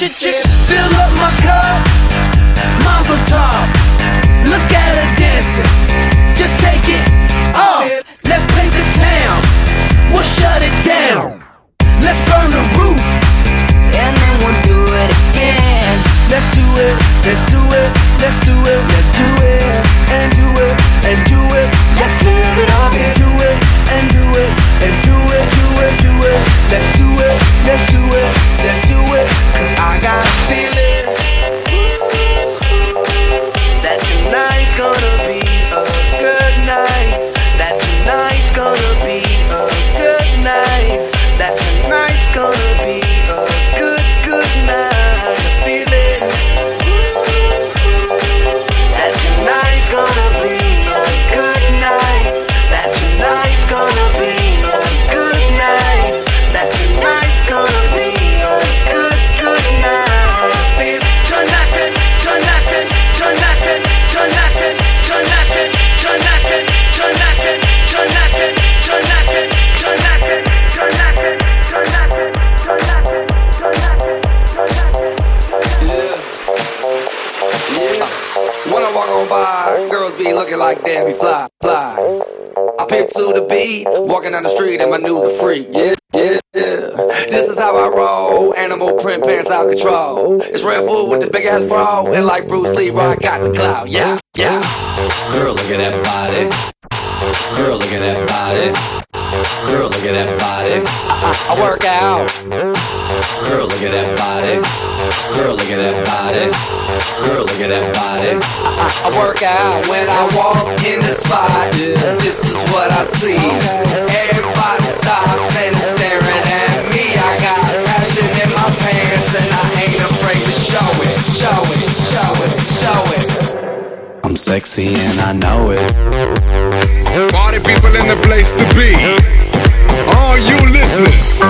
chit chit. Fill up my cup, Mazel tov. Look at her dancing, just take it off. Let's paint the town, we'll shut it down. Let's burn the roof, and then we'll do it again. Let's do it, let's do it, let's do it, let's do it, and do it, and do it. Let's live it up When I walk on by, girls be looking like Debbie Fly, fly. I pimp to the beat, walking down the street and my new LaFreak. Yeah, yeah, yeah. This is how I roll. Animal print pants out control. It's Red Foo with the big ass bra, and like Bruce Lee, I got the clout. Yeah, yeah. Girl, look at that body. Girl, look at that body. Girl, look at that body. I, I, I work out. Girl, look at that body. Girl, look at that body. Girl, look at that body. I, I, work out when I walk in the spot. This is what I see. Everybody stops and is staring at me. I got sexy and I know it. Party people in the place to be. All you listeners,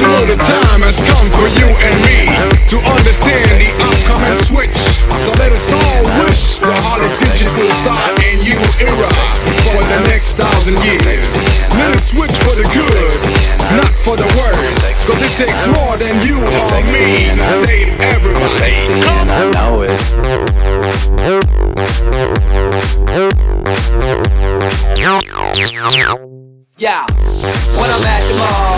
you know the time has come for you and me to understand the upcoming switch? So let us all wish the Holly Digital start a new era for the next thousand years. Takes more than you or me to save everybody. Sexy and I know it. Yeah, when I'm at the mall,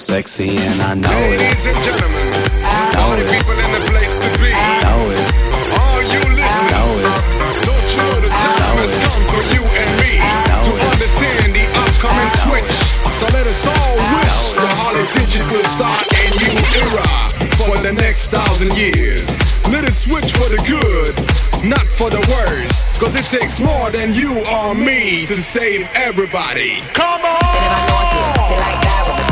Sexy and I know it. Ladies and gentlemen, know party it. people in the place to be. Know it. All you listeners, don't you know the time has come for you and me to understand the upcoming switch? So let us all wish the Holly Digital start a new era for the next thousand years. Let us switch for the good, not for the worse. Cause it takes more than you or me to save everybody. Come on!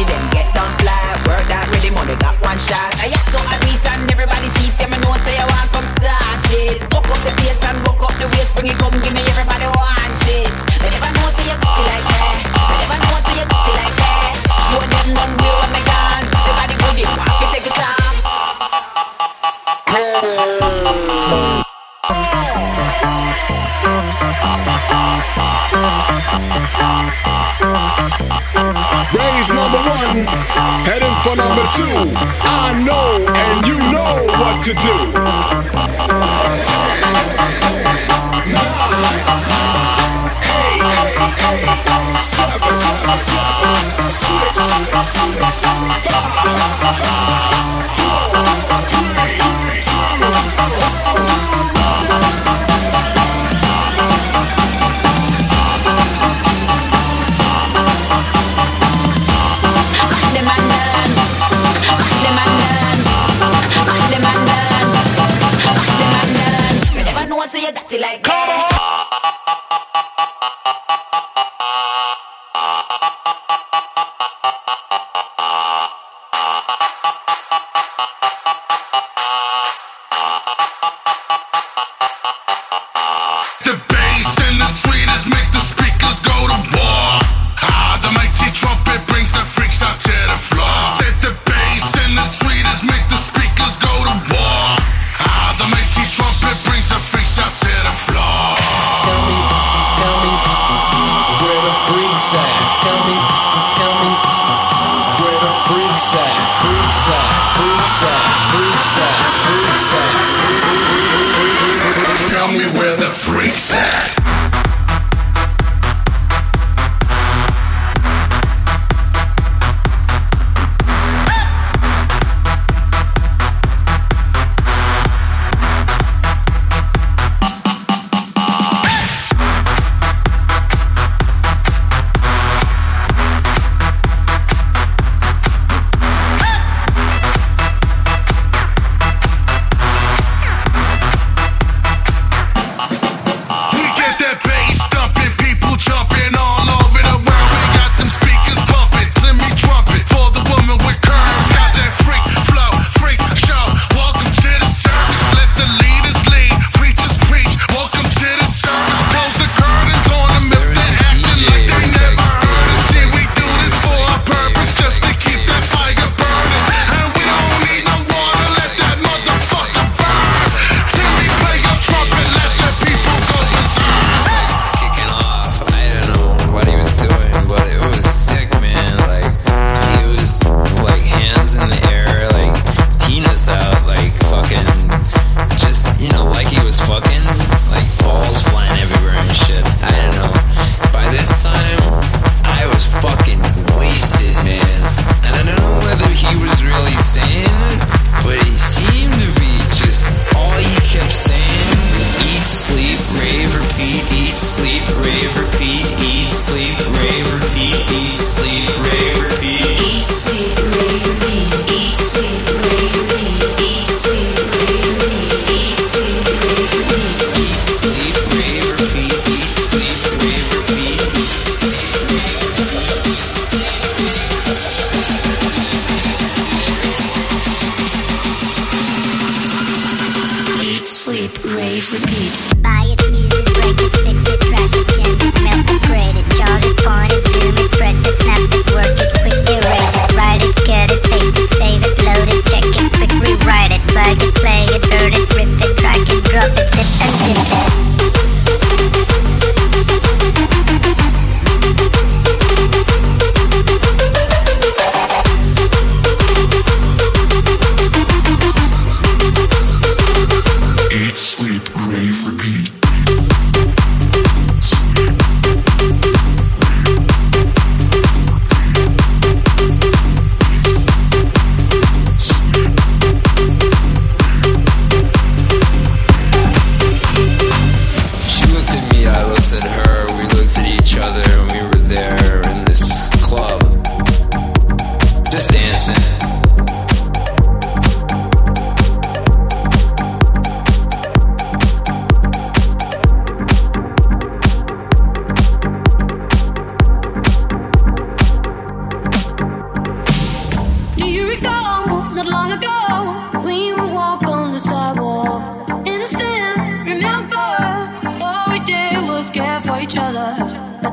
Body then get down flat. Work that rhythm, only got one shot. I yeah, so I beat and everybody see. Yeah, me know say you want come it. Walk up the bass and walk up the waist, bring it come, give me everybody want it. They never know say you it like that. They never know say you it like that. Show them done way when me gone. The body good, you want to take it off. Raise number one, heading for number two. I know and you know what to do. Seven, seven, six, six, five, four, want to see you got it like that. On. Pizza, pizza, pizza. sleep, rave, repeat. Buy it, use it, break it, fix it, trash it, jam it, melt it, grade it, charge it, point it, zoom it, press it, snap it, work it, quick erase it, write it, cut it, paste it, save it, load it, check it, quick rewrite it, plug it, play it, burn it, rip it, crack it, drop it, zip and zip it.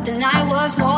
the night was warm.